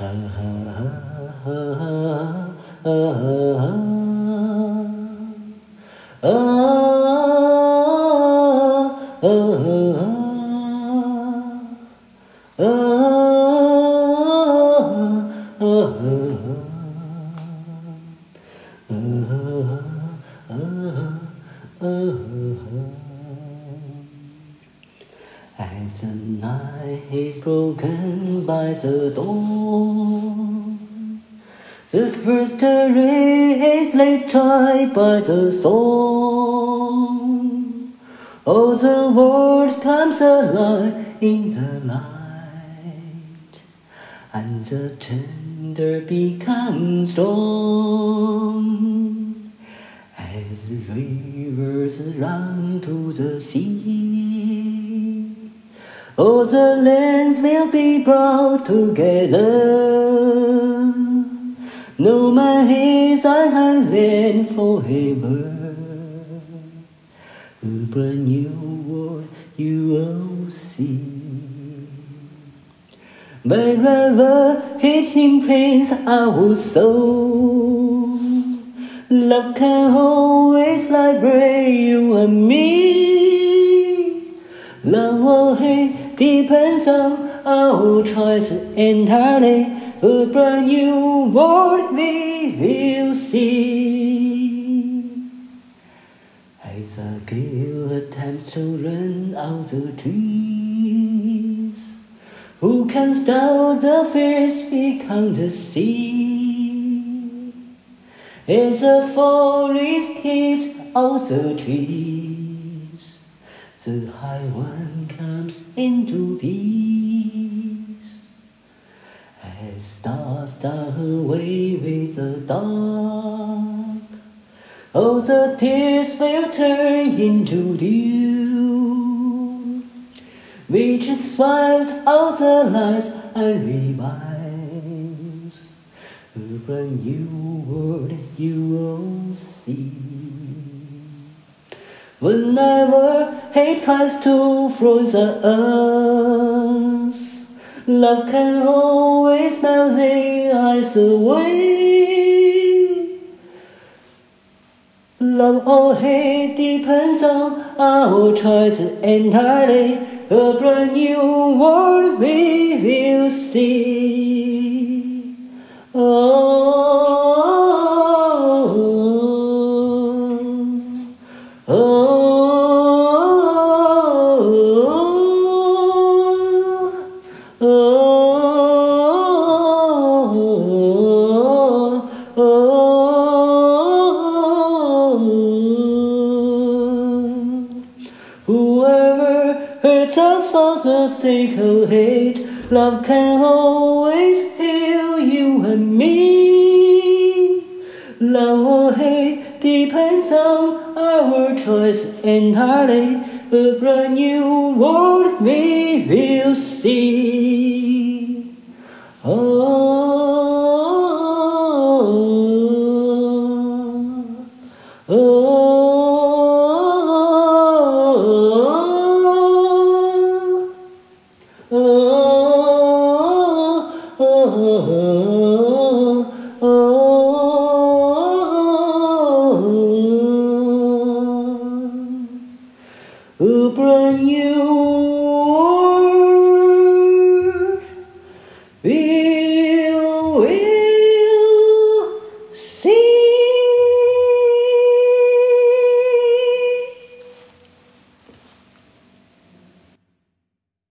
As the night is broken by the dawn, the first ray is laid by the song. All the world comes alive in the light, and the tender becomes strong. As rivers run to the sea, all the lands will be brought together. No man is on land forever. A brand new world you will see. Wherever him praise our soul. Love can always liberate you and me. Love or hate depends on our choice entirely. A brand new world we will see. As a gale attempts to run out the trees, who can stop the fierce become the sea? As the forest keeps out the trees, the high one comes into peace. As stars die away with the dark, all oh, the tears will turn into dew, which swipes out the lies and revives. A brand new world you will see. Whenever hate tries to freeze us, love can always melt the ice away. Love or hate depends on our choice entirely. A brand new world we will see. Whoever hurts us for the sake of hate, love can always heal you and me. Love or hate depends on our choice entirely. A brand new world we will see. Oh,